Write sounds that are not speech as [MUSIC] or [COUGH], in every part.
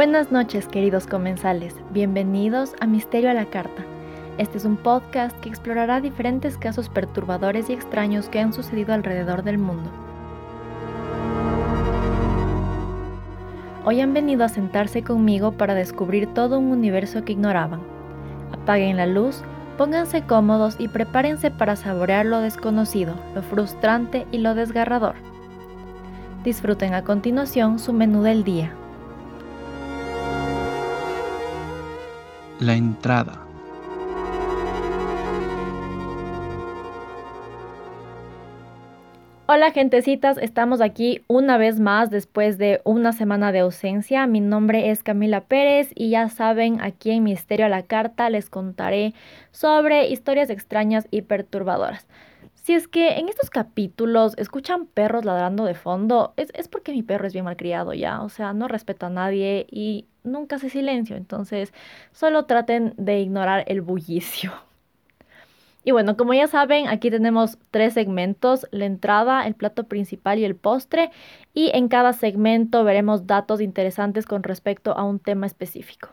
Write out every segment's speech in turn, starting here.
Buenas noches queridos comensales, bienvenidos a Misterio a la Carta. Este es un podcast que explorará diferentes casos perturbadores y extraños que han sucedido alrededor del mundo. Hoy han venido a sentarse conmigo para descubrir todo un universo que ignoraban. Apaguen la luz, pónganse cómodos y prepárense para saborear lo desconocido, lo frustrante y lo desgarrador. Disfruten a continuación su menú del día. La entrada. Hola gentecitas, estamos aquí una vez más después de una semana de ausencia. Mi nombre es Camila Pérez y ya saben, aquí en Misterio a la Carta les contaré sobre historias extrañas y perturbadoras. Si es que en estos capítulos escuchan perros ladrando de fondo, es, es porque mi perro es bien malcriado ya, o sea, no respeta a nadie y nunca hace silencio, entonces solo traten de ignorar el bullicio. [LAUGHS] Y bueno, como ya saben, aquí tenemos tres segmentos, la entrada, el plato principal y el postre, y en cada segmento veremos datos interesantes con respecto a un tema específico.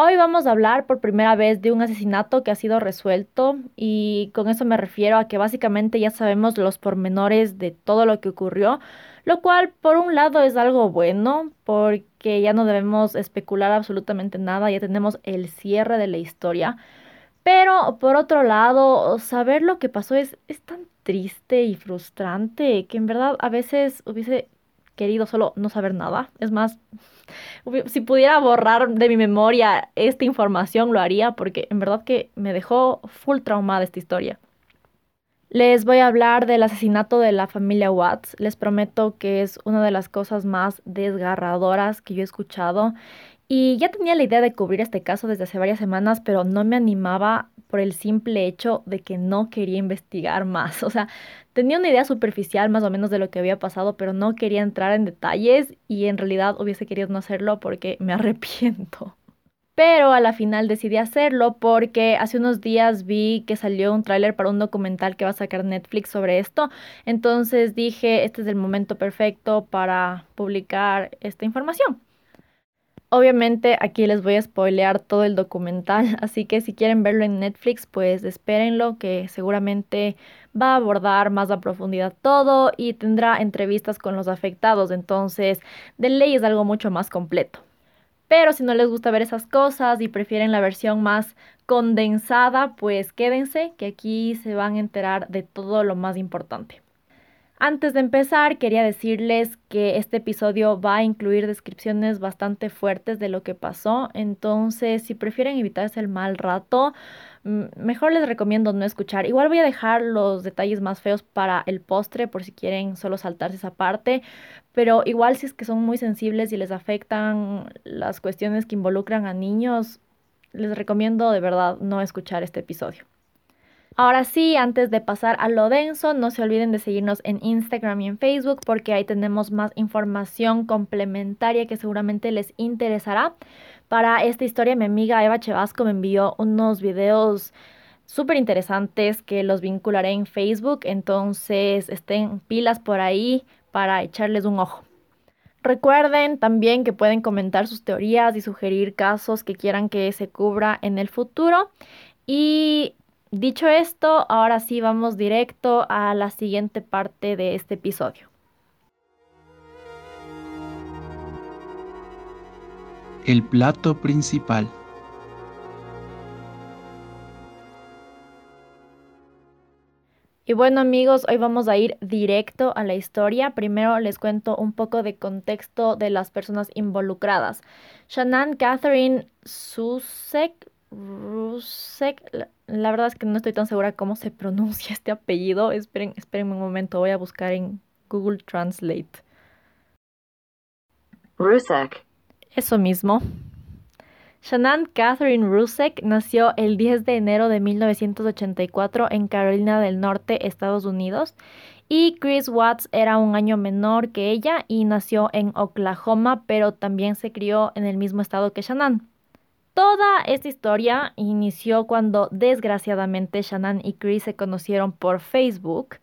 Hoy vamos a hablar por primera vez de un asesinato que ha sido resuelto y con eso me refiero a que básicamente ya sabemos los pormenores de todo lo que ocurrió, lo cual por un lado es algo bueno porque ya no debemos especular absolutamente nada, ya tenemos el cierre de la historia, pero por otro lado saber lo que pasó es, es tan triste y frustrante que en verdad a veces hubiese querido solo no saber nada. Es más, si pudiera borrar de mi memoria esta información, lo haría porque en verdad que me dejó full traumada esta historia. Les voy a hablar del asesinato de la familia Watts. Les prometo que es una de las cosas más desgarradoras que yo he escuchado. Y ya tenía la idea de cubrir este caso desde hace varias semanas, pero no me animaba por el simple hecho de que no quería investigar más. [LAUGHS] O sea, tenía una idea superficial más o menos de lo que había pasado, pero no quería entrar en detalles y en realidad hubiese querido no hacerlo porque me [LAUGHS] arrepiento. Pero a la final decidí hacerlo porque hace unos días vi que salió un tráiler para un documental que va a sacar Netflix sobre esto. Entonces dije, este es el momento perfecto para publicar esta información. Obviamente aquí les voy a spoilear todo el documental, [LAUGHS] así que si quieren verlo en Netflix, pues espérenlo, que seguramente va a abordar más a profundidad todo y tendrá entrevistas con los afectados, entonces de ley es algo mucho más completo. Pero si no les gusta ver esas cosas y prefieren la versión más condensada, pues quédense, que aquí se van a enterar de todo lo más importante. Antes de empezar, quería decirles que este episodio va a incluir descripciones bastante fuertes de lo que pasó, entonces si prefieren evitarse el mal rato, mejor les recomiendo no escuchar. Igual voy a dejar los detalles más feos para el postre por si quieren solo saltarse esa parte, pero igual si es que son muy sensibles y les afectan las cuestiones que involucran a niños, les recomiendo de verdad no escuchar este episodio. Ahora sí, antes de pasar a lo denso, no se olviden de seguirnos en Instagram y en Facebook porque ahí tenemos más información complementaria que seguramente les interesará. Para esta historia, mi amiga Eva Chevasco me envió unos videos súper interesantes que los vincularé en Facebook, entonces estén pilas por ahí para echarles un ojo. Recuerden también que pueden comentar sus teorías y sugerir casos que quieran que se cubra en el futuro. Y Dicho esto, ahora sí vamos directo a la siguiente parte de este episodio. El plato principal. Y bueno amigos, hoy vamos a ir directo a la historia. Primero les cuento un poco de contexto de las personas involucradas. Shannon Catherine Susek Rusek, la, verdad es que no estoy tan segura cómo se pronuncia [LAUGHS] este apellido. Esperen, esperen un momento, voy a buscar en Google Translate. Rusek. Eso mismo. Shannon Catherine Rusek nació el 10 de enero de 1984 en Carolina del Norte, Estados Unidos, y Chris Watts era un año menor que ella y nació en Oklahoma, pero también se crió en el mismo estado que Shannon. Toda esta historia inició cuando desgraciadamente Shannon y Chris se conocieron por Facebook.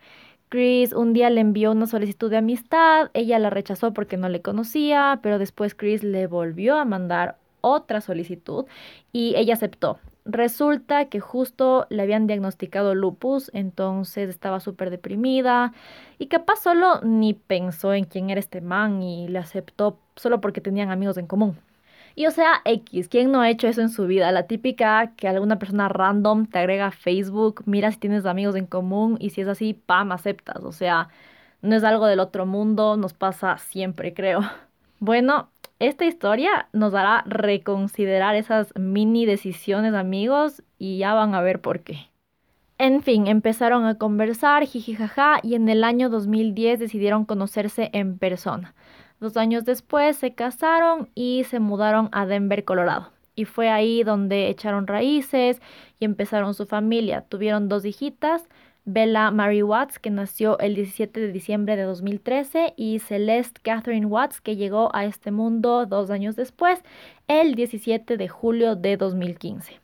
Chris un día le envió una solicitud de amistad, ella la rechazó porque no le conocía, pero después Chris le volvió a mandar otra solicitud y ella aceptó. Resulta que justo le habían diagnosticado lupus, entonces estaba súper deprimida y capaz solo ni pensó en quién era este man y le aceptó solo porque tenían amigos en común. Y o sea, X, ¿quién no ha hecho eso en su vida? La típica que alguna persona random te agrega a Facebook, mira si tienes amigos en común y si es así, pam, aceptas. O sea, no es algo del otro mundo, nos pasa siempre, creo. [LAUGHS] Bueno, esta historia nos hará reconsiderar esas mini decisiones, amigos, y ya van a ver por qué. En fin, empezaron a conversar, jijijaja, y en el año 2010 decidieron conocerse en persona. Dos años después se casaron y se mudaron a Denver, Colorado. Y fue ahí donde echaron raíces y empezaron su familia. Tuvieron dos hijitas, Bella Mary Watts, que nació el 17 de diciembre de 2013, y Celeste Catherine Watts, que llegó a este mundo dos años después, el 17 de julio de 2015.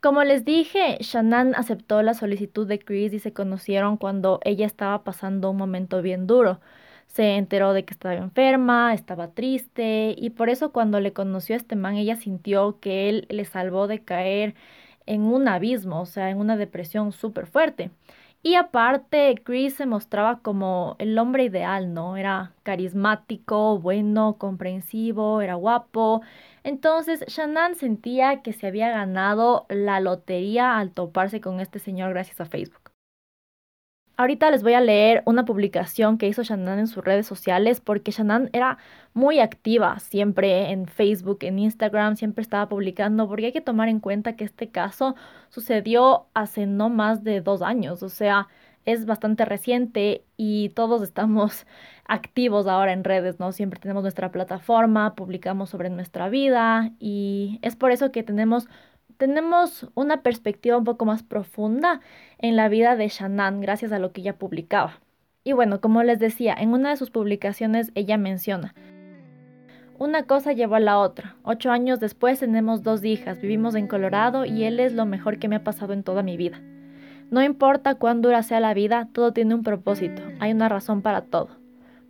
Como les dije, Shannon aceptó la solicitud de Chris y se conocieron cuando ella estaba pasando un momento bien duro. Se enteró de que estaba enferma, estaba triste y por eso cuando le conoció a este man ella sintió que él le salvó de caer en un abismo, o sea, en una depresión súper fuerte. Y aparte, Chris se mostraba como el hombre ideal, ¿no? Era carismático, bueno, comprensivo, era guapo. Entonces, Shannon sentía que se había ganado la lotería al toparse con este señor gracias a Facebook. Ahorita les voy a leer una publicación que hizo Shannon en sus redes sociales porque Shannon era muy activa siempre en Facebook, en Instagram, siempre estaba publicando porque hay que tomar en cuenta que este caso sucedió hace no más de dos años, o sea, es bastante reciente y todos estamos [LAUGHS] activos ahora en redes, ¿no? Siempre tenemos nuestra plataforma, publicamos sobre nuestra vida y es por eso que tenemos tenemos una perspectiva un poco más profunda en la vida de Shannon gracias a lo que ella publicaba. Y bueno, como les decía, en una de sus publicaciones ella menciona, una cosa llevó a la otra. Ocho años después tenemos dos hijas, vivimos en Colorado y él es lo mejor que me ha pasado en toda mi vida. No importa cuán dura sea la vida, todo tiene un propósito, hay una razón para todo.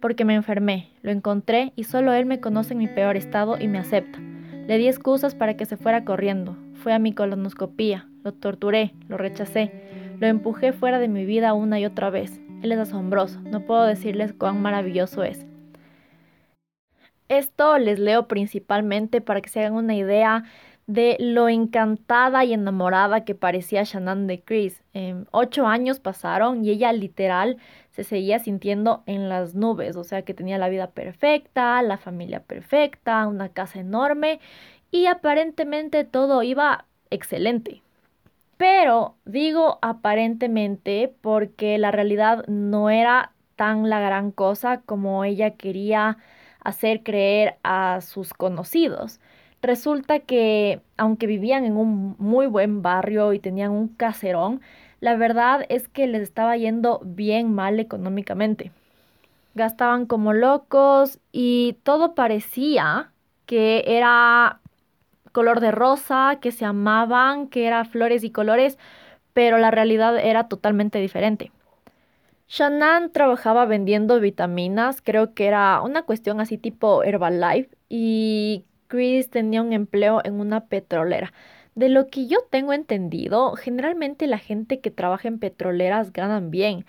Porque me enfermé, lo encontré y solo él me conoce en mi peor estado y me acepta. Le di excusas para que se fuera corriendo. Fue a mi colonoscopía. Lo torturé, lo rechacé. Lo empujé fuera de mi vida una y otra vez. Él es asombroso. No puedo decirles cuán maravilloso es. Esto les leo principalmente para que se hagan una idea de lo encantada y enamorada que parecía Shannon de Chris. Em, ocho años pasaron y ella literal se seguía sintiendo en las nubes, o sea que tenía la vida perfecta, la familia perfecta, una casa enorme y aparentemente todo iba excelente. Pero digo aparentemente porque la realidad no era tan la gran cosa como ella quería hacer creer a sus conocidos. Resulta que, aunque vivían en un muy buen barrio y tenían un caserón, la verdad es que les estaba yendo bien mal económicamente. Gastaban como locos y todo parecía que era color de rosa, que se amaban, que era flores y colores, pero la realidad era totalmente diferente. Shannon trabajaba vendiendo vitaminas, creo que era una cuestión así tipo Herbalife, y Chris tenía un empleo en una petrolera. De lo que yo tengo entendido, generalmente la gente que trabaja en petroleras ganan bien,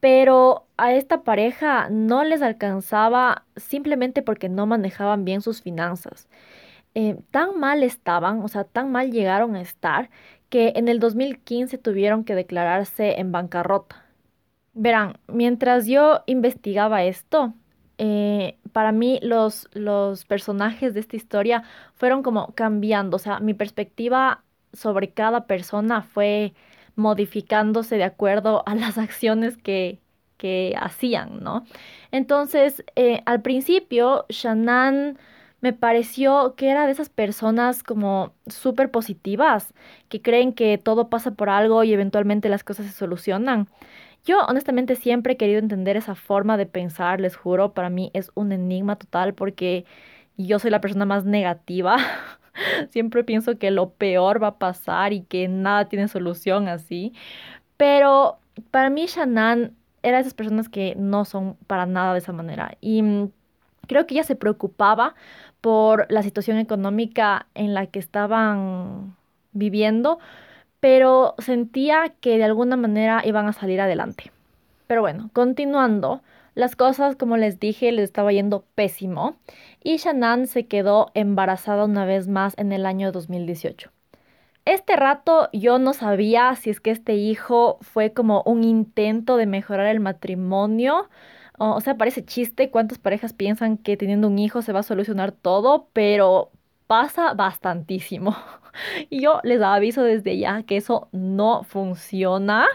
pero a esta pareja no les alcanzaba simplemente porque no manejaban bien sus finanzas. Eh, tan mal estaban, o sea, tan mal llegaron a estar, que en el 2015 tuvieron que declararse en bancarrota. Verán, mientras yo investigaba esto, eh, para mí los, los personajes de esta historia fueron como cambiando, o sea, mi perspectiva sobre cada persona fue modificándose de acuerdo a las [LAUGHS] acciones que, que hacían, ¿no? Entonces, eh, al principio, Shannon me pareció que era de esas personas como súper positivas, que creen que todo pasa por algo y eventualmente las cosas se solucionan. Yo honestamente siempre he querido entender esa forma de pensar, les juro, para mí es un enigma total porque yo soy la persona más negativa. [LAUGHS] siempre pienso que lo peor va a pasar y que nada tiene solución así. Pero para mí Shannon era de esas personas que no son para nada de esa manera. Y mm, creo que ella se preocupaba por la situación económica en la que estaban viviendo, pero sentía que de alguna manera iban a salir adelante. Pero bueno, continuando, las cosas, como les dije, les estaba yendo pésimo y Shannon se quedó embarazada una vez más en el año 2018. Este rato yo no sabía si es que este hijo fue como un intento de mejorar el matrimonio o sea, parece chiste cuántas parejas piensan que teniendo un hijo se va a solucionar todo, pero pasa bastantísimo. [LAUGHS] Y yo les aviso desde ya que eso no funciona.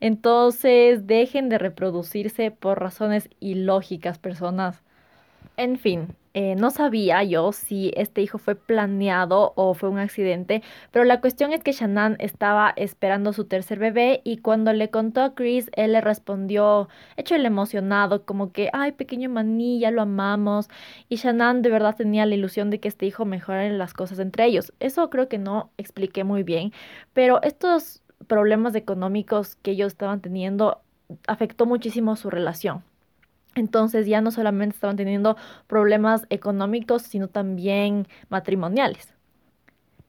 Entonces dejen de reproducirse por razones ilógicas, personas. En fin, eh, no sabía yo si este hijo fue planeado o fue un accidente, pero la cuestión es que Shannon estaba esperando su tercer bebé y cuando le contó a Chris, él le respondió, hecho el emocionado, como que, ay, pequeño maní, ya lo amamos. Y Shannon de verdad tenía la ilusión de que este hijo mejorara las cosas entre ellos. Eso creo que no expliqué muy bien, pero estos problemas económicos que ellos estaban teniendo afectó muchísimo su relación. Entonces ya no solamente estaban teniendo problemas económicos, sino también matrimoniales.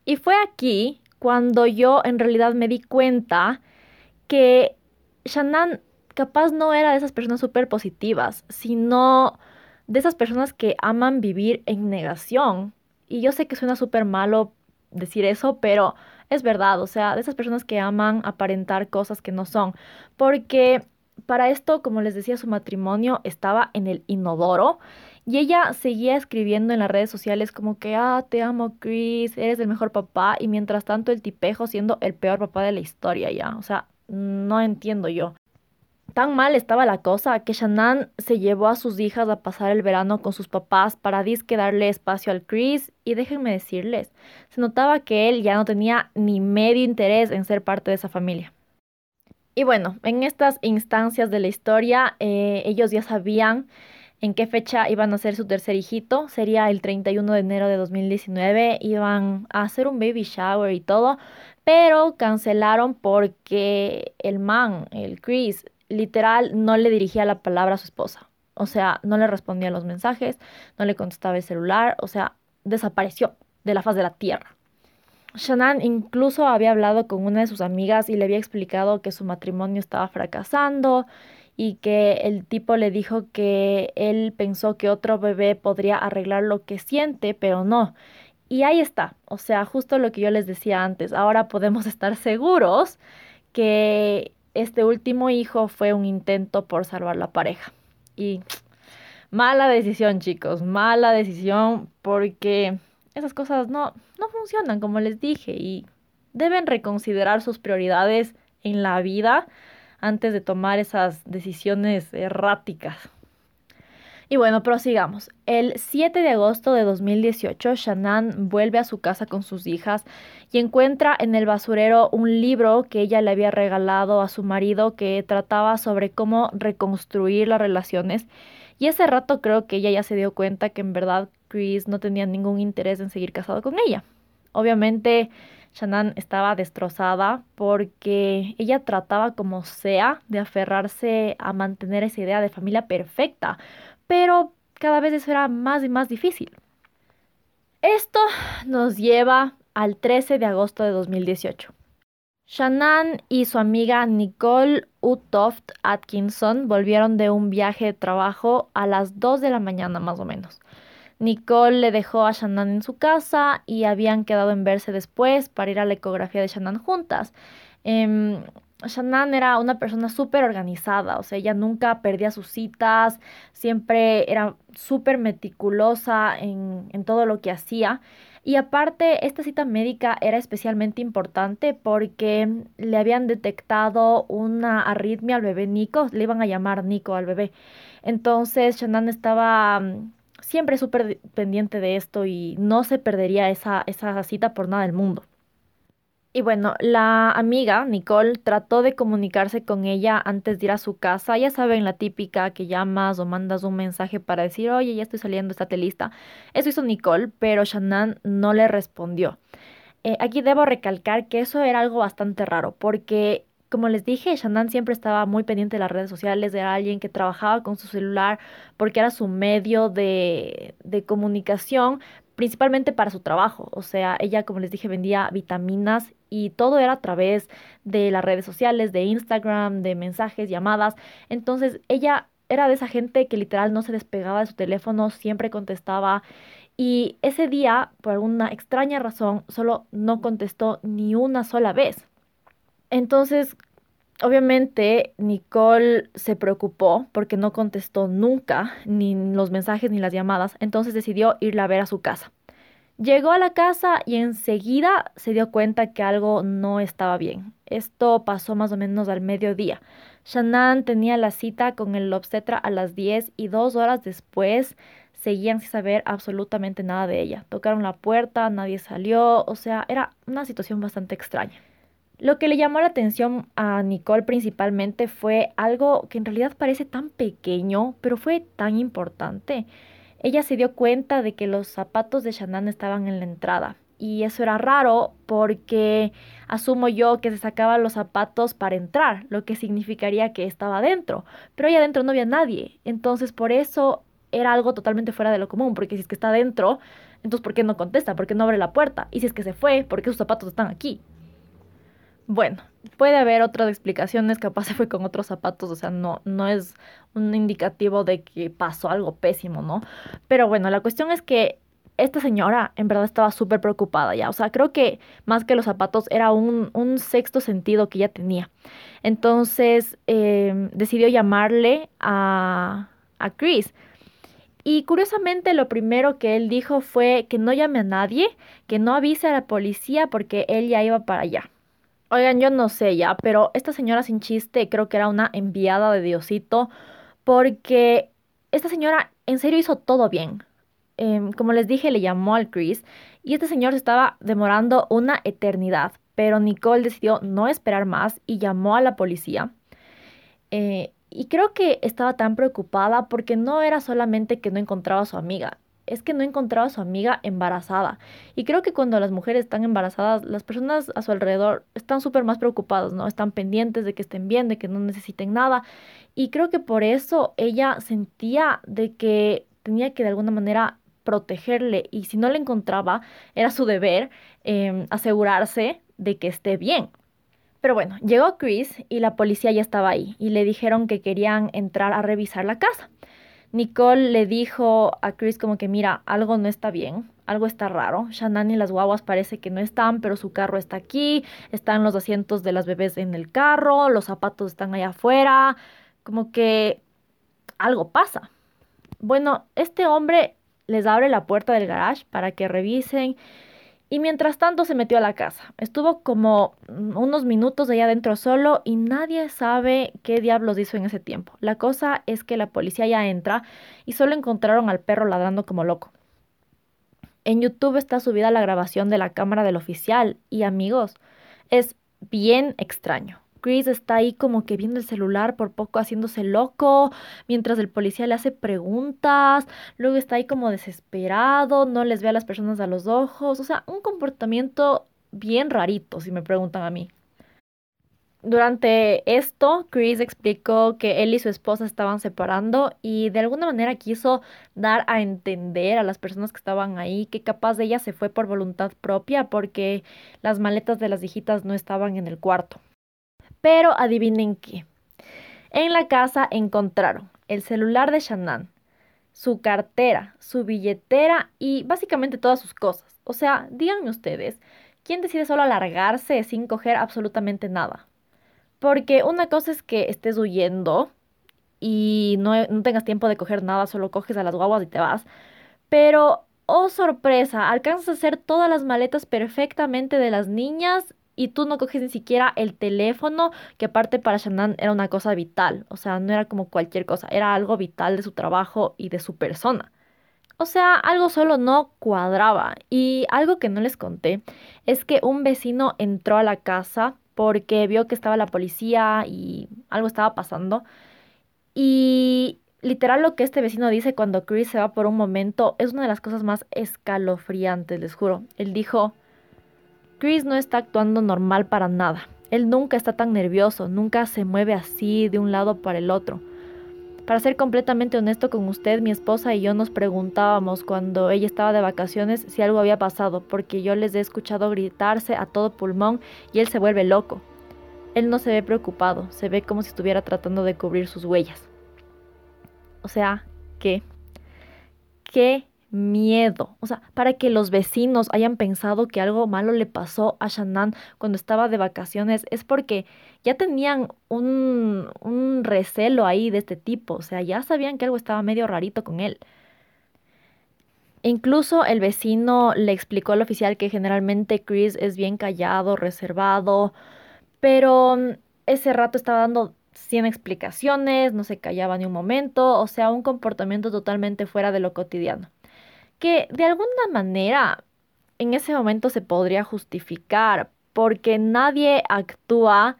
Y fue aquí cuando yo en realidad me di cuenta que Shannon capaz no era de esas personas súper positivas, sino de esas personas que aman vivir en negación. Y yo sé que suena súper malo decir eso, pero es verdad, o sea, de esas personas que aman aparentar cosas que no son. Porque para esto, como les decía, su matrimonio estaba en el inodoro y ella seguía escribiendo en las redes sociales como que, ah, te amo Chris, eres el mejor papá y mientras tanto el tipejo siendo el peor papá de la historia ya. O sea, no entiendo yo. Tan mal estaba la cosa que Shannon se llevó a sus hijas a pasar el verano con sus papás para disque darle espacio al Chris y déjenme decirles, se notaba que él ya no tenía ni medio interés en ser parte de esa familia. Y bueno, en estas instancias de la historia, eh, ellos ya sabían en qué fecha iban a hacer su tercer hijito. Sería el 31 de enero de 2019. Iban a hacer un baby shower y todo, pero cancelaron porque el man, el Chris, literal no le dirigía la palabra a su esposa. O sea, no le respondía los mensajes, no le contestaba el celular, o sea, desapareció de la faz de la tierra. Shannon incluso había hablado con una de sus amigas y le había explicado que su matrimonio estaba fracasando y que el tipo le dijo que él pensó que otro bebé podría arreglar lo que siente, pero no. Y ahí está, o sea, justo lo que yo les decía antes, ahora podemos [LAUGHS] estar seguros que este último hijo fue un intento por salvar la pareja. Y mala decisión, chicos, mala decisión porque esas cosas no, no funcionan, como les dije, y deben reconsiderar sus prioridades en la vida antes de tomar esas decisiones erráticas. Y bueno, prosigamos. El 7 de agosto de 2018, Shannon vuelve a su casa con sus hijas y encuentra en el basurero un libro que ella le había regalado a su marido que trataba sobre cómo reconstruir las relaciones. Y ese rato creo que ella ya se dio cuenta que en verdad Chris no tenía ningún interés en seguir casado con ella. Obviamente, Shannon estaba destrozada porque ella trataba como sea de aferrarse a mantener esa idea de familia perfecta, pero cada vez eso era más y más difícil. Esto nos lleva al 13 de agosto de 2018. Shannon y su amiga Nicole Utoft Atkinson volvieron de un viaje de trabajo a las 2 de la mañana más o menos. Nicole le dejó a Shannon en su casa y habían quedado en verse después para ir a la ecografía de Shannon juntas. Em, Shannon era una persona súper organizada, o sea, ella nunca perdía sus citas, siempre era súper meticulosa en, en todo lo que hacía. Y aparte, esta cita médica era especialmente importante porque le habían detectado una arritmia al bebé Nico, le iban a llamar Nico al bebé. Entonces, Shannon estaba mm, siempre súper pendiente de esto y no se perdería esa, esa cita por nada del mundo. Y bueno, la amiga, Nicole, trató de comunicarse con ella antes de ir a su casa. Ya saben, la típica que llamas o mandas un mensaje para decir, oye, ya estoy saliendo, estate lista. Eso hizo Nicole, pero Shannon no le respondió. Eh, aquí debo recalcar que eso era algo bastante raro, porque como les dije, Shannon siempre estaba muy pendiente de las redes sociales, era alguien que trabajaba con su celular porque era su medio de, de comunicación, principalmente para su trabajo. O sea, ella, como les dije, vendía vitaminas y todo era a través de las redes sociales, de Instagram, de mensajes, llamadas. Entonces, ella era de esa gente que literal no se despegaba de su teléfono, siempre contestaba. Y ese día, por alguna extraña razón, solo no contestó ni una sola vez. Entonces, Obviamente Nicole se preocupó porque no contestó nunca ni los mensajes ni las llamadas, entonces decidió irla a ver a su casa. Llegó a la casa y enseguida se dio cuenta que algo no estaba bien. Esto pasó más o menos al mediodía. Shannon tenía la cita con el obstetra a las 10 y dos horas después seguían sin saber absolutamente nada de ella. Tocaron la puerta, nadie salió, o sea, era una situación bastante extraña. Lo que le llamó la atención a Nicole principalmente fue algo que en realidad parece tan pequeño, pero fue tan importante. Ella se dio cuenta de que los zapatos de Shannon estaban en la entrada. Y eso era raro porque asumo yo que se sacaba los zapatos para entrar, lo que significaría que estaba adentro. Pero ahí adentro no había nadie. Entonces por eso era algo totalmente fuera de lo común, porque si es que está adentro, entonces ¿por qué no contesta? ¿Por qué no abre la puerta? Y si es que se fue, ¿por qué sus zapatos están aquí? Bueno, puede haber otras explicaciones, capaz se fue con otros zapatos, o sea, no, no es un indicativo de que pasó algo pésimo, ¿no? Pero bueno, la cuestión es que esta señora en verdad estaba súper preocupada ya, o sea, creo que más que los zapatos era un, un sexto sentido que ella tenía. Entonces em, decidió llamarle a, a Chris. Y curiosamente lo primero que él dijo fue que no llame a nadie, que no avise a la policía porque él ya iba para allá. Oigan, yo no sé ya, pero esta señora sin chiste creo que era una enviada de Diosito porque esta señora en serio hizo todo bien. Em, como les dije, le llamó al Chris y este señor se estaba demorando una eternidad, pero Nicole decidió no esperar más y llamó a la policía. Eh, y creo que estaba tan preocupada porque no era solamente que no encontraba a su amiga, es que no encontraba a su amiga embarazada. Y creo que cuando las mujeres están embarazadas, las personas a su alrededor están súper más preocupadas, ¿no? Están pendientes de que estén bien, de que no necesiten nada. Y creo que por eso ella sentía de que tenía que de alguna manera protegerle y si no le encontraba, era su deber em, asegurarse de que esté bien. Pero bueno, llegó Chris y la policía ya estaba ahí y le dijeron que querían entrar a revisar la casa. Nicole le dijo a Chris como que mira, algo no está bien, algo está raro. Shannon y las guaguas parece que no están, pero su carro está aquí, están los asientos de las bebés en el carro, los zapatos están allá afuera, como que algo pasa. Bueno, este hombre les abre la puerta del garage para que revisen y mientras tanto se metió a la casa. Estuvo como unos minutos allá adentro solo y nadie sabe qué diablos hizo en ese tiempo. La cosa es que la policía ya entra y solo encontraron al perro ladrando como loco. En YouTube está subida la grabación de la cámara del oficial y amigos, es bien extraño. Chris está ahí como que viendo el celular por poco haciéndose loco, mientras el policía le hace preguntas, luego está ahí como desesperado, no les ve a las personas a los ojos, o sea, un comportamiento bien rarito, si me preguntan a mí. Durante esto, Chris explicó que él y su esposa estaban separando y de alguna manera quiso dar a entender a las personas que estaban ahí que capaz de ella se fue por voluntad propia porque las maletas de las hijitas no estaban en el cuarto. Pero adivinen qué. En la casa encontraron el celular de Shannon, su cartera, su billetera y básicamente todas sus cosas. O sea, díganme ustedes, ¿quién decide solo alargarse sin coger absolutamente nada? Porque una cosa es que estés huyendo y no, no tengas tiempo de coger nada, solo coges a las guaguas y te vas. Pero, oh sorpresa, alcanzas a hacer todas las maletas perfectamente de las niñas y tú no coges ni siquiera el teléfono, que aparte para Shannon era una cosa vital, o sea, no era como cualquier cosa, era algo vital de su trabajo y de su persona. O sea, algo solo no cuadraba. Y algo que no les conté es que un vecino entró a la casa porque vio que estaba la policía y algo estaba pasando. Y literal lo que este vecino dice cuando Chris se va por un momento es una de las cosas más escalofriantes, les juro. Él dijo, Chris no está actuando normal para nada. Él nunca está tan nervioso, nunca se mueve así de un lado para el otro. Para ser completamente honesto con usted, mi esposa y yo nos preguntábamos cuando ella estaba de vacaciones si algo había pasado, porque yo les he escuchado gritarse a todo pulmón y él se vuelve loco. Él no se ve preocupado, se ve como si estuviera tratando de cubrir sus huellas. O sea, ¿qué? ¿Qué miedo. O sea, para que los vecinos hayan pensado que algo malo le pasó a Shannon cuando estaba de vacaciones, es porque ya tenían un, un recelo ahí de este tipo. O sea, ya sabían que algo estaba medio rarito con él. Incluso el vecino le explicó al oficial que generalmente Chris es bien callado, reservado, pero mm, ese rato estaba dando 100 explicaciones, no se callaba ni un momento, o sea, un comportamiento totalmente fuera de lo cotidiano que de alguna manera en ese momento se podría justificar, porque nadie actúa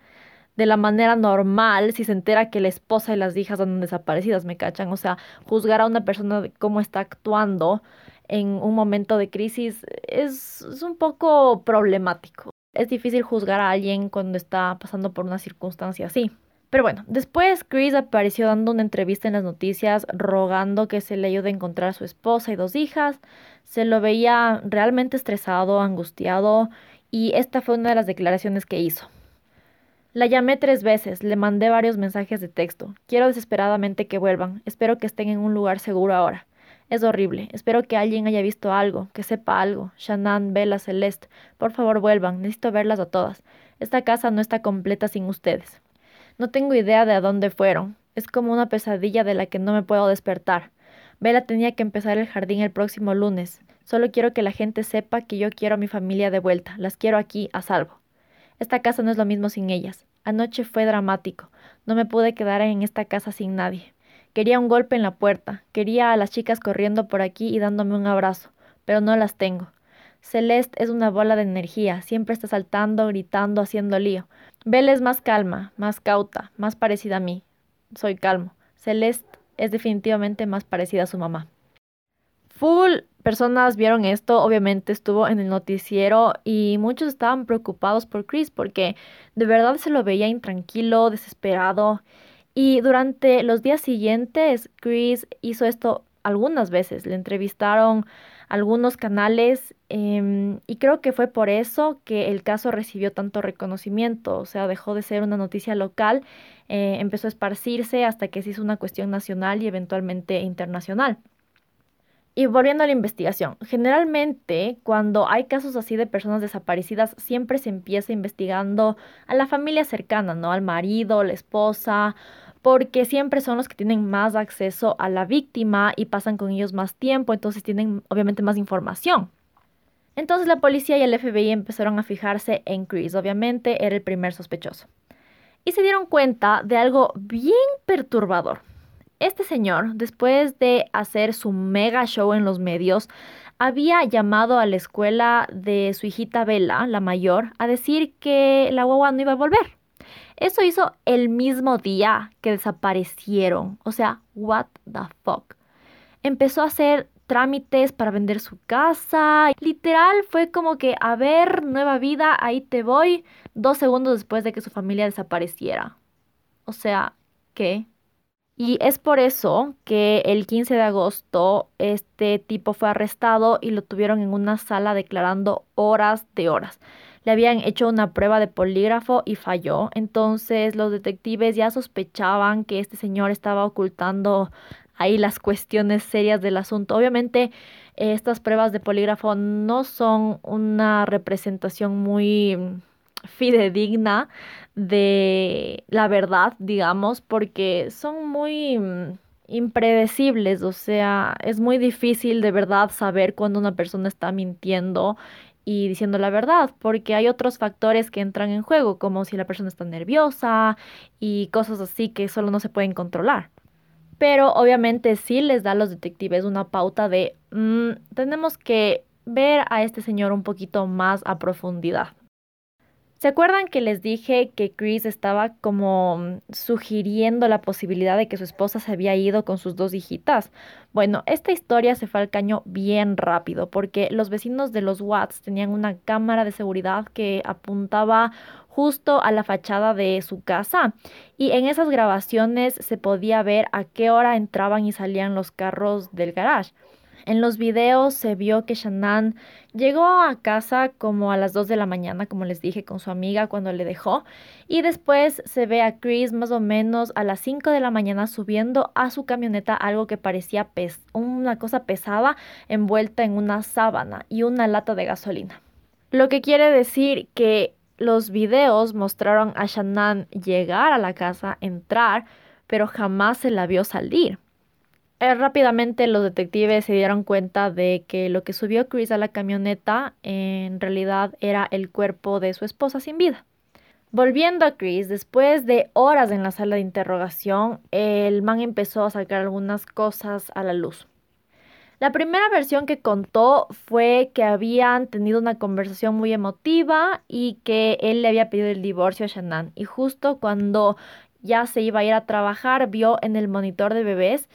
de la manera normal si se entera que la esposa y las hijas andan desaparecidas, ¿me cachan? O sea, juzgar a una persona de cómo está actuando en un momento de crisis es, es un poco problemático. Es difícil juzgar a alguien cuando está pasando por una circunstancia así. Pero bueno, después Chris apareció dando una entrevista en las noticias rogando que se le ayude a encontrar a su esposa y dos hijas. Se lo veía realmente estresado, angustiado y esta fue una de las declaraciones que hizo. La llamé tres veces, le mandé varios mensajes de texto. Quiero desesperadamente que vuelvan. Espero que estén en un lugar seguro ahora. Es horrible. Espero que alguien haya visto algo, que sepa algo. Shannon, Bella, Celeste, por favor vuelvan. Necesito verlas a todas. Esta casa no está completa sin ustedes. No tengo idea de a dónde fueron. Es como una pesadilla de la que no me puedo despertar. Vela tenía que empezar el jardín el próximo lunes. Solo quiero que la gente sepa que yo quiero a mi familia de vuelta. Las quiero aquí, a salvo. Esta casa no es lo mismo sin ellas. Anoche fue dramático. No me pude quedar en esta casa sin nadie. Quería un golpe en la puerta. Quería a las chicas corriendo por aquí y dándome un abrazo. Pero no las tengo. Celeste es una bola de energía. Siempre está saltando, gritando, haciendo lío. Belle es más calma, más cauta, más parecida a mí. Soy calmo. Celeste es definitivamente más parecida a su mamá. Full personas vieron esto, obviamente estuvo en el noticiero y muchos estaban preocupados por Chris porque de verdad se lo veía intranquilo, desesperado. Y durante los días siguientes, Chris hizo esto algunas veces. Le entrevistaron algunos canales em, y creo que fue por eso que el caso recibió tanto reconocimiento, o sea, dejó de ser una noticia local, eh, empezó a esparcirse hasta que se hizo una cuestión nacional y eventualmente internacional. Y volviendo a la investigación, generalmente cuando hay casos así de personas desaparecidas, siempre se empieza investigando a la familia cercana, ¿no? Al marido, la esposa porque siempre son los que tienen más acceso a la víctima y pasan con ellos más tiempo, entonces tienen obviamente más información. Entonces la policía y el FBI empezaron a fijarse en Chris, obviamente era el primer sospechoso. Y se dieron cuenta de algo bien perturbador. Este señor, después de hacer su mega show en los medios, había llamado a la escuela de su hijita Bella, la mayor, a decir que la guagua no iba a volver. Eso hizo el mismo día que desaparecieron. O sea, what the fuck. Empezó a hacer trámites para vender su casa. Literal fue como que, a ver, nueva vida, ahí te voy, dos segundos después de que su familia desapareciera. O sea, ¿qué? Y es por eso que el 15 de agosto este tipo fue arrestado y lo tuvieron en una sala declarando horas de horas le habían hecho una prueba de polígrafo y falló. Entonces los detectives ya sospechaban que este señor estaba ocultando ahí las cuestiones serias del asunto. Obviamente estas pruebas de polígrafo no son una representación muy fidedigna de la verdad, digamos, porque son muy mm, impredecibles, o sea, es muy difícil de verdad saber cuando una persona está mintiendo y diciendo la verdad, porque hay otros factores que entran en juego, como si la persona está nerviosa y cosas así que solo no se pueden controlar. Pero obviamente sí les da a los detectives una pauta de mm, tenemos que ver a este señor un poquito más a profundidad. ¿Se acuerdan que les dije que Chris estaba como sugiriendo la posibilidad de que su esposa se había ido con sus dos hijitas? Bueno, esta historia se fue al caño bien rápido porque los vecinos de los Watts tenían una cámara de seguridad que apuntaba justo a la fachada de su casa y en esas grabaciones se podía ver a qué hora entraban y salían los carros del garage. En los videos se vio que Shannon llegó a casa como a las 2 de la mañana, como les dije, con su amiga cuando le dejó. Y después se ve a Chris más o menos a las 5 de la mañana subiendo a su camioneta algo que parecía una cosa pesada envuelta en una sábana y una lata de gasolina. Lo que quiere decir que los videos mostraron a Shannon llegar a la casa, entrar, pero jamás se la vio salir. Eh, rápidamente los detectives se dieron cuenta de que lo que subió Chris a la camioneta en realidad era el cuerpo de su esposa sin vida. Volviendo a Chris, después de horas en la sala de interrogación, el man empezó a sacar algunas cosas a la luz. La primera versión que contó fue que habían tenido una conversación muy emotiva y que él le había pedido el divorcio a Shannon. Y justo cuando ya se iba a ir a trabajar, vio en el monitor de bebés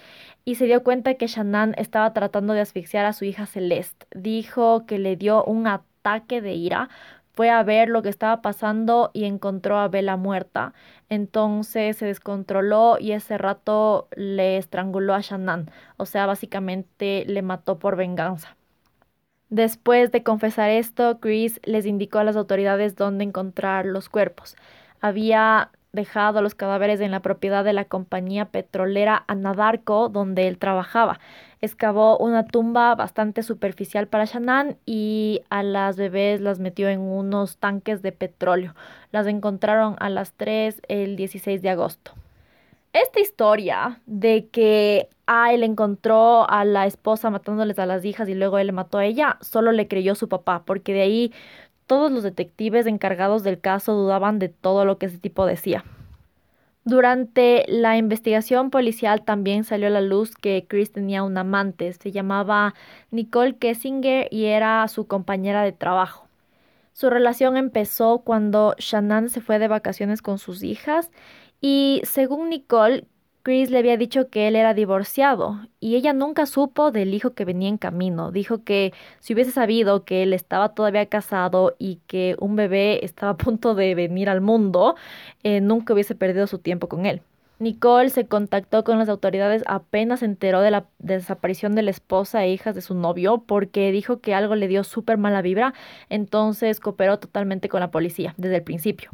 y se dio cuenta que Shannon estaba tratando de asfixiar a su hija Celeste. Dijo que le dio un ataque de ira, fue a ver lo que estaba pasando y encontró a Bella muerta. Entonces se descontroló y ese rato le estranguló a Shannon, o sea, básicamente le mató por venganza. Después de confesar esto, Chris les indicó a las autoridades dónde encontrar los cuerpos. Había dejado los cadáveres en la propiedad de la compañía petrolera Anadarko, donde él trabajaba. Excavó una tumba bastante superficial para Shannon y a las bebés las metió en unos tanques de petróleo. Las encontraron a las 3 el 16 de agosto. Esta historia de que ah, él encontró a la esposa matándoles a las hijas y luego él mató a ella, solo le creyó su papá, porque de ahí todos los detectives encargados del caso dudaban de todo lo que ese tipo decía. Durante la investigación policial también salió a la luz que Chris tenía un amante, se llamaba Nicole Kessinger y era su compañera de trabajo. Su relación empezó cuando Shannon se fue de vacaciones con sus hijas y según Nicole, Chris le había dicho que él era divorciado y ella nunca supo del hijo que venía en camino. Dijo que si hubiese sabido que él estaba todavía casado y que un bebé estaba a punto de venir al mundo, eh, nunca hubiese perdido su tiempo con él. Nicole se contactó con las autoridades apenas se enteró de la desaparición de la esposa e hijas de su novio porque dijo que algo le dio súper mala vibra, entonces cooperó totalmente con la policía desde el principio.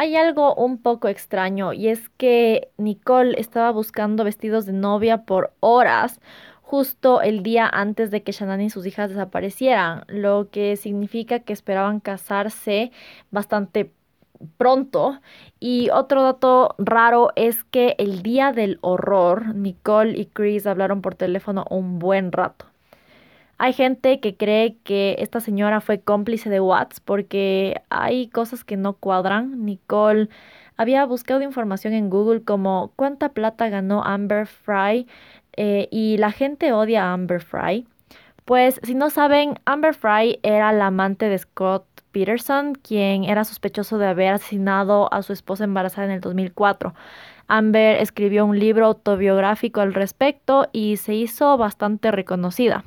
Hay algo un poco extraño y es que Nicole estaba buscando vestidos de novia por horas justo el día antes de que Shannon y sus hijas desaparecieran, lo que significa que esperaban casarse bastante pronto. Y otro dato raro es que el día del horror, Nicole y Chris hablaron por teléfono un buen rato. Hay gente que cree que esta señora fue cómplice de Watts porque hay cosas que no cuadran. Nicole había buscado información en Google como cuánta plata ganó Amber Fry eh, y la gente odia a Amber Fry. Pues si no saben, Amber Fry era la amante de Scott Peterson, quien era sospechoso de haber asesinado a su esposa embarazada en el 2004. Amber escribió un libro autobiográfico al respecto y se hizo bastante reconocida.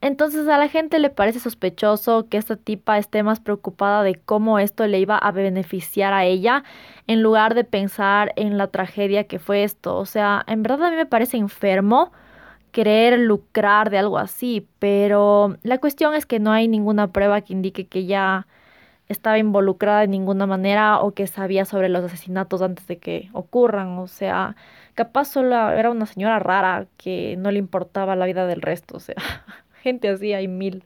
Entonces a la gente le parece sospechoso que esta tipa esté más preocupada de cómo esto le iba a beneficiar a ella en lugar de pensar en la tragedia que fue esto. O sea, en verdad a mí me parece enfermo querer lucrar de algo así, pero la cuestión es que no hay ninguna prueba que indique que ella estaba involucrada de ninguna manera o que sabía sobre los asesinatos antes de que ocurran. O sea, capaz solo era una señora rara que no le importaba la vida del resto. O sea, [LAUGHS] gente así hay mil.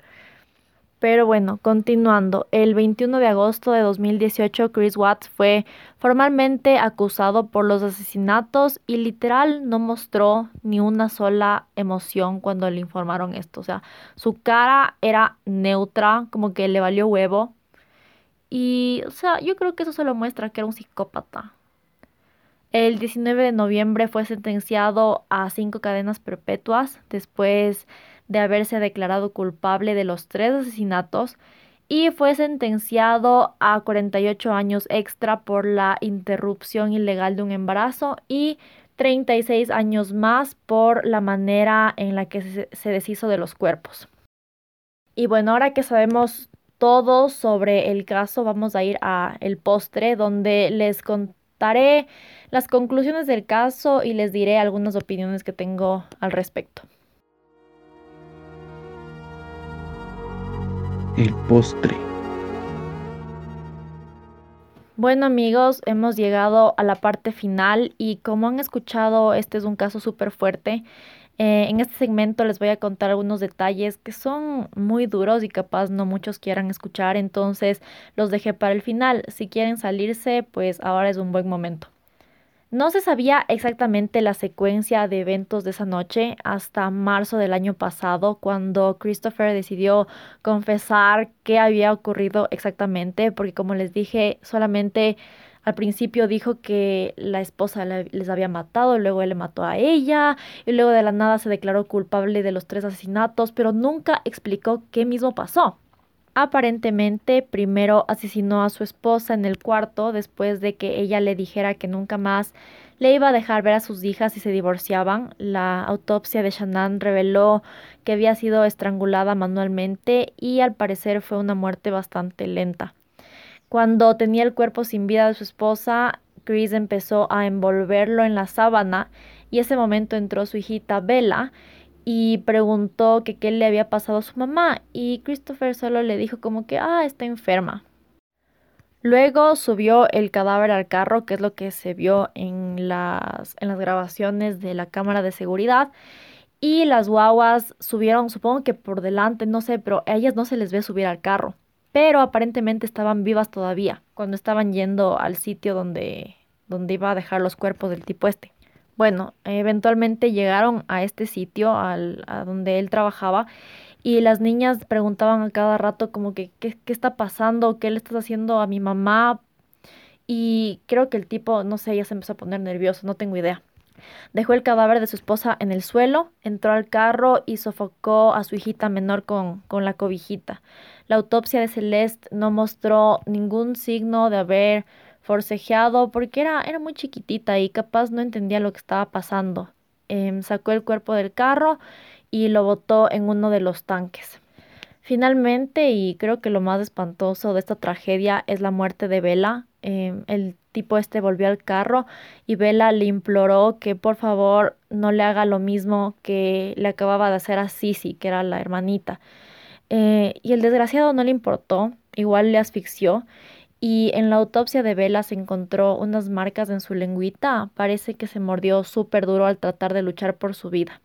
Pero bueno, continuando, el 21 de agosto de 2018 Chris Watts fue formalmente acusado por los asesinatos y literal no mostró ni una sola emoción cuando le informaron esto. O sea, su cara era neutra, como que le valió huevo. Y, o sea, yo creo que eso solo muestra que era un psicópata. El 19 de noviembre fue sentenciado a cinco cadenas perpetuas después de haberse declarado culpable de los tres asesinatos y fue sentenciado a 48 años extra por la interrupción ilegal de un embarazo y 36 años más por la manera en la que se, deshizo de los cuerpos. Y bueno, ahora que sabemos todo sobre el caso, vamos a ir a el postre donde les contaré las conclusiones del caso y les diré algunas opiniones que tengo al respecto. El postre. Bueno amigos, hemos llegado a la parte final y como han escuchado, este es un caso súper fuerte. Eh, en este segmento les voy a contar algunos detalles que son muy duros y capaz no muchos quieran escuchar, entonces los dejé para el final. Si quieren salirse, pues ahora es un buen momento. No se sabía exactamente la secuencia de eventos de esa noche hasta marzo del año pasado, cuando Christopher decidió confesar qué había ocurrido exactamente, porque como les dije, solamente al principio dijo que la esposa les había matado, luego él le mató a ella, y luego de la nada se declaró culpable de los tres asesinatos, pero nunca explicó qué mismo pasó. Aparentemente, primero asesinó a su esposa en el cuarto después de que ella le dijera que nunca más le iba a dejar ver a sus hijas si se divorciaban. La autopsia de Shannon reveló que había sido estrangulada manualmente y al parecer fue una muerte bastante lenta. Cuando tenía el cuerpo sin vida de su esposa, Chris empezó a envolverlo en la sábana y ese momento entró su hijita Bella y preguntó que qué le había pasado a su mamá y Christopher solo le dijo como que, ah, está enferma. Luego subió el cadáver al carro, que es lo que se vio en las, en las grabaciones de la cámara de seguridad. Y las guaguas subieron, supongo que por delante, no sé, pero a ellas no se les ve subir al carro. Pero aparentemente estaban vivas todavía cuando estaban yendo al sitio donde, donde iba a dejar los cuerpos del tipo este. Bueno, eventualmente llegaron a este sitio, al, a donde él trabajaba, y las niñas preguntaban a cada rato como que, ¿qué, ¿qué está pasando? ¿Qué le estás haciendo a mi mamá? Y creo que el tipo, no sé, ya se empezó a poner nervioso, no tengo idea. Dejó el cadáver de su esposa en el suelo, entró al carro y sofocó a su hijita menor con, con la cobijita. La autopsia de Celeste no mostró ningún signo de haber forcejeado porque era, era muy chiquitita y capaz no entendía lo que estaba pasando. Em, sacó el cuerpo del carro y lo botó en uno de los tanques. Finalmente, y creo que lo más espantoso de esta tragedia es la muerte de Vela. Em, el tipo este volvió al carro y Vela le imploró que por favor no le haga lo mismo que le acababa de hacer a Sisi, que era la hermanita. Eh, y el desgraciado no le importó, igual le asfixió y en la autopsia de Vela se encontró unas marcas en su lengüita. Parece que se mordió súper duro al tratar de luchar por su vida.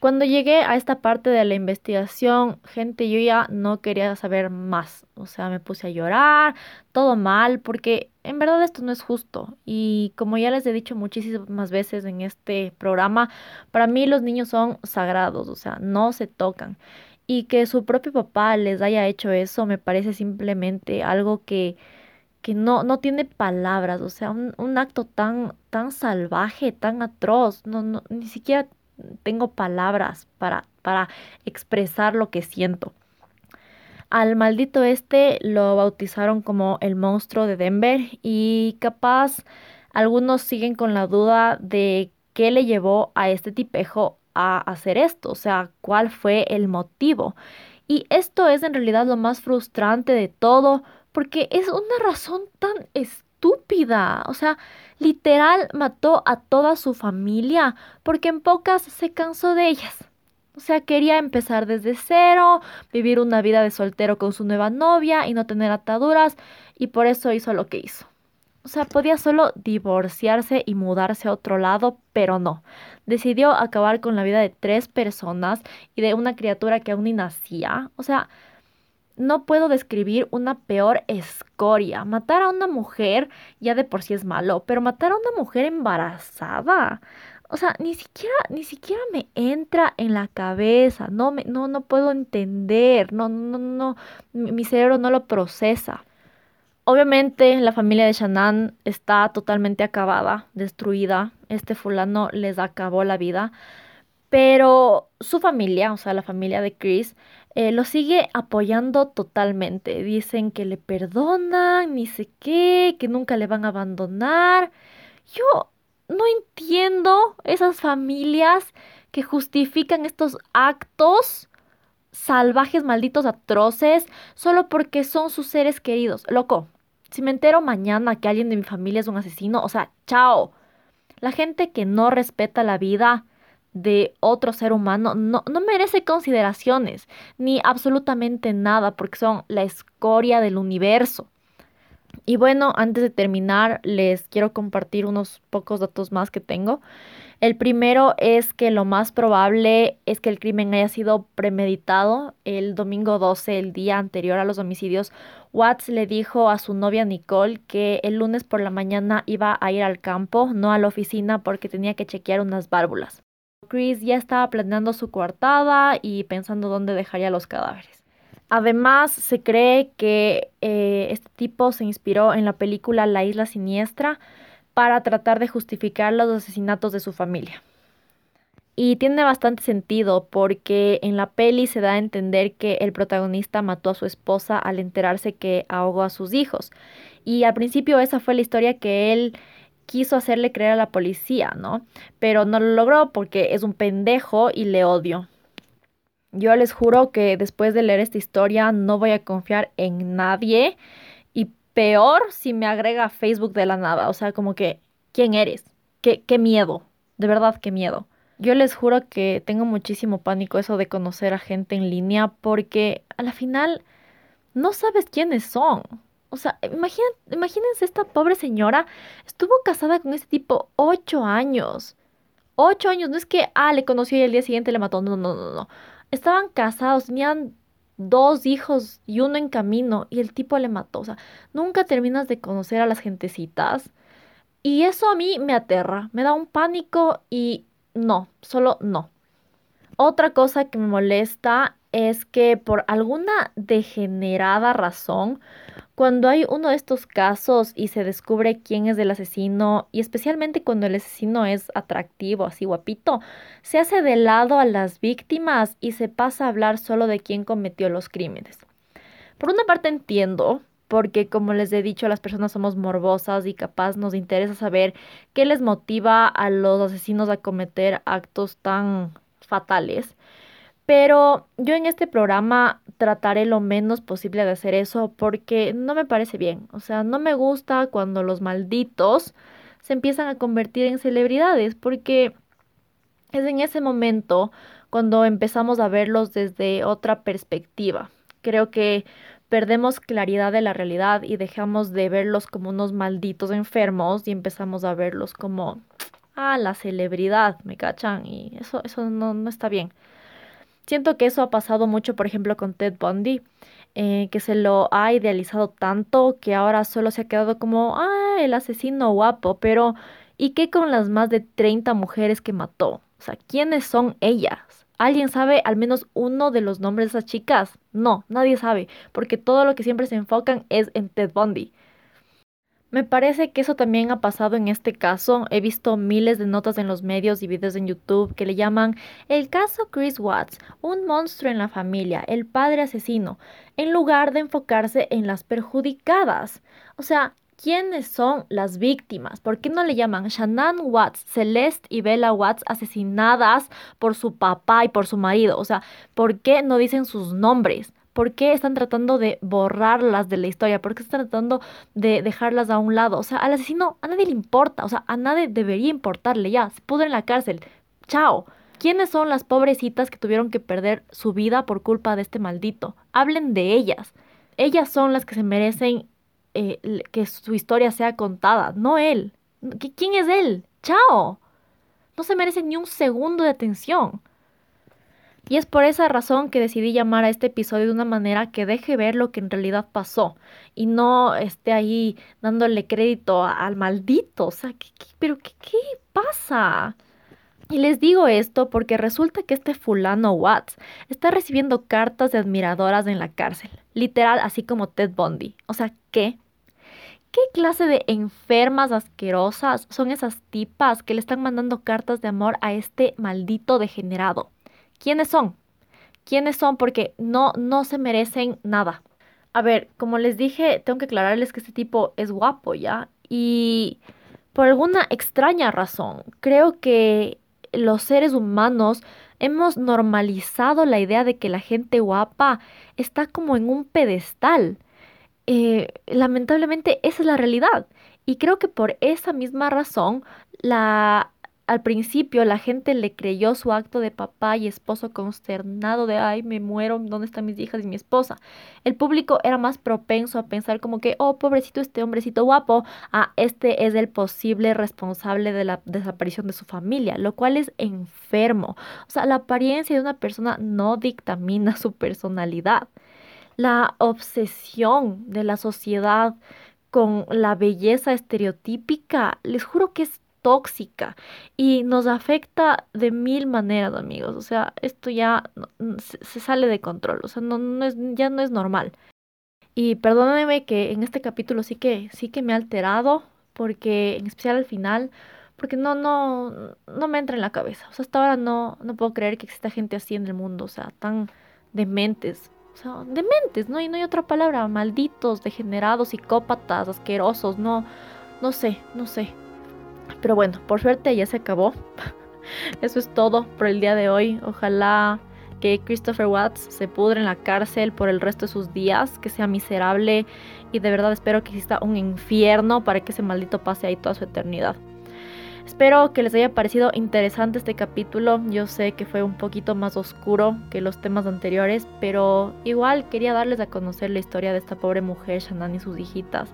Cuando llegué a esta parte de la investigación, gente, yo ya no quería saber más. O sea, me puse a llorar, todo mal, porque en verdad esto no es justo. Y como ya les he dicho muchísimas veces en este programa, para mí los niños son sagrados, o sea, no se tocan y que su propio papá les haya hecho eso me parece simplemente algo que, que no, no tiene palabras, o sea, un, un acto tan, tan salvaje, tan atroz, no, no, ni siquiera tengo palabras para, para expresar lo que siento. Al maldito este lo bautizaron como el monstruo de Denver y capaz algunos siguen con la duda de qué le llevó a este tipejo a hacer esto, o sea, cuál fue el motivo. Y esto es en realidad lo más frustrante de todo, porque es una razón tan estúpida, o sea, literal mató a toda su familia, porque en pocas se cansó de ellas. O sea, quería empezar desde cero, vivir una vida de soltero con su nueva novia y no tener ataduras, y por eso hizo lo que hizo. O sea, podía solo divorciarse y mudarse a otro lado, pero no. Decidió acabar con la vida de tres personas y de una criatura que aún ni nacía. O sea, no puedo describir una peor escoria. Matar a una mujer ya de por sí es malo, pero matar a una mujer embarazada. O sea, ni siquiera, ni siquiera me entra en la cabeza. No, me, no, no puedo entender. No, no, no. Mi, mi cerebro no lo procesa. Obviamente la familia de Shannon está totalmente acabada, destruida. Este fulano les acabó la vida. Pero su familia, o sea, la familia de Chris, eh, lo sigue apoyando totalmente. Dicen que le perdonan, ni sé qué, que nunca le van a abandonar. Yo no entiendo esas familias que justifican estos actos salvajes, malditos, atroces, solo porque son sus seres queridos. Loco, si me entero mañana que alguien de mi familia es un asesino, o sea, chao. La gente que no respeta la vida de otro ser humano no, no, merece consideraciones ni absolutamente nada porque son la escoria del universo. Y bueno, antes de terminar, les quiero compartir unos pocos datos más que tengo. El primero es que lo más probable es que el crimen haya sido premeditado. El domingo 12, el día anterior a los homicidios, Watts le dijo a su novia Nicole que el lunes por la mañana iba a ir al campo, no a la oficina, porque tenía que chequear unas válvulas. Chris ya estaba planeando su coartada y pensando dónde dejaría los cadáveres. Además, se cree que eh, este tipo se inspiró en la película La Isla Siniestra para tratar de justificar los asesinatos de su familia. Y tiene bastante sentido porque en la peli se da a entender que el protagonista mató a su esposa al enterarse que ahogó a sus hijos. Y al principio esa fue la historia que él quiso hacerle creer a la policía, ¿no? Pero no lo logró porque es un pendejo y le odio. Yo les juro que después de leer esta historia no voy a confiar en nadie peor si me agrega Facebook de la nada, o sea, como que, ¿quién eres? ¿Qué, qué miedo? De verdad, qué miedo. Yo les juro que tengo muchísimo pánico eso de conocer a gente en línea porque a la final no sabes quiénes son. O sea, imagínense esta pobre señora, estuvo casada con este tipo ocho años. Ocho años, no es que, ah, le conoció y el día siguiente le mató, no, no, no, no. Estaban casados, tenían dos hijos y uno en camino y el tipo le mató. O sea, nunca terminas de conocer a las gentecitas. Y eso a mí me aterra, me da un pánico y no, solo no. Otra cosa que me molesta es que por alguna degenerada razón, cuando hay uno de estos casos y se descubre quién es el asesino, y especialmente cuando el asesino es atractivo, así guapito, se hace de lado a las víctimas y se pasa a hablar solo de quién cometió los crímenes. Por una parte entiendo, porque como les he dicho, las personas somos morbosas y capaz nos interesa saber qué les motiva a los asesinos a cometer actos tan fatales. Pero yo en este programa trataré lo menos posible de hacer eso porque no me parece bien. O sea, no me gusta cuando los malditos se empiezan a convertir en celebridades porque es en ese momento cuando empezamos a verlos desde otra perspectiva. Creo que perdemos claridad de la realidad y dejamos de verlos como unos malditos enfermos y empezamos a verlos como, ah, la celebridad, ¿me cachan? Y eso, eso no, no está bien. Siento que eso ha pasado mucho, por ejemplo, con Ted Bundy, eh, que se lo ha idealizado tanto que ahora solo se ha quedado como, ah, el asesino guapo, pero ¿y qué con las más de 30 mujeres que mató? O sea, ¿quiénes son ellas? ¿Alguien sabe al menos uno de los nombres de esas chicas? No, nadie sabe, porque todo lo que siempre se enfocan es en Ted Bundy. Me parece que eso también ha pasado en este caso. He visto miles de notas en los medios y videos en YouTube que le llaman el caso Chris Watts, un monstruo en la familia, el padre asesino, en lugar de enfocarse en las perjudicadas. O sea, ¿quiénes son las víctimas? ¿Por qué no le llaman Shannon Watts, Celeste y Bella Watts asesinadas por su papá y por su marido? O sea, ¿por qué no dicen sus nombres? ¿Por qué están tratando de borrarlas de la historia? ¿Por qué están tratando de dejarlas a un lado? O sea, al asesino a nadie le importa, o sea, a nadie debería importarle ya, se pudre en la cárcel. Chao. ¿Quiénes son las pobrecitas que tuvieron que perder su vida por culpa de este maldito? Hablen de ellas. Ellas son las que se merecen eh, que su historia sea contada, no él. ¿Quién es él? Chao. No se merece ni un segundo de atención. Y es por esa razón que decidí llamar a este episodio de una manera que deje ver lo que en realidad pasó y no esté ahí dándole crédito al maldito. O sea, ¿qué, pero qué, qué pasa? Y les digo esto porque resulta que este fulano Watts está recibiendo cartas de admiradoras en la cárcel, literal así como Ted Bundy. O sea, ¿qué? ¿Qué clase de enfermas asquerosas son esas tipas que le están mandando cartas de amor a este maldito degenerado? ¿Quiénes son? ¿Quiénes son? Porque no, no se merecen nada. A ver, como les dije, tengo que aclararles que este tipo es guapo, ¿ya? Y por alguna extraña razón, creo que los seres humanos hemos normalizado la idea de que la gente guapa está como en un pedestal. Eh, lamentablemente esa es la realidad. Y creo que por esa misma razón la al principio la gente le creyó su acto de papá y esposo consternado de, ay, me muero, ¿dónde están mis hijas y mi esposa? El público era más propenso a pensar como que, oh, pobrecito este hombrecito guapo, ah, este es el posible responsable de la desaparición de su familia, lo cual es enfermo. O sea, la apariencia de una persona no dictamina su personalidad. La obsesión de la sociedad con la belleza estereotípica, les juro que es tóxica y nos afecta de mil maneras, amigos. O sea, esto ya se, sale de control, o sea, no, no es, ya no es normal. Y perdónenme que en este capítulo sí que, sí que me ha alterado, porque en especial al final, porque no, no, no me entra en la cabeza. O sea, hasta ahora no, no puedo creer que exista gente así en el mundo, o sea, tan dementes. O sea, dementes, no hay, no hay otra palabra, malditos, degenerados, psicópatas, asquerosos, no, no sé, no sé. Pero bueno, por suerte ya se acabó. [LAUGHS] Eso es todo por el día de hoy. Ojalá que Christopher Watts se pudre en la cárcel por el resto de sus días, que sea miserable y de verdad espero que exista un infierno para que ese maldito pase ahí toda su eternidad. Espero que les haya parecido interesante este capítulo. Yo sé que fue un poquito más oscuro que los temas anteriores, pero igual quería darles a conocer la historia de esta pobre mujer, Shannon y sus hijitas.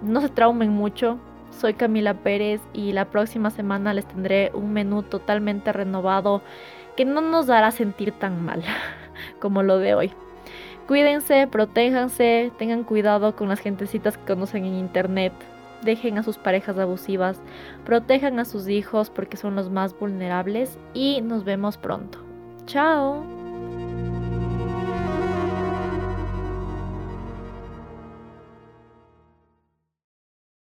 No se traumen mucho, soy Camila Pérez y la próxima semana les tendré un menú totalmente renovado que no nos dará sentir tan mal [LAUGHS] como lo de hoy. Cuídense, protéjanse, tengan cuidado con las gentecitas que conocen en internet. Dejen a sus parejas abusivas, protejan a sus hijos porque son los más vulnerables y nos vemos pronto. Chao.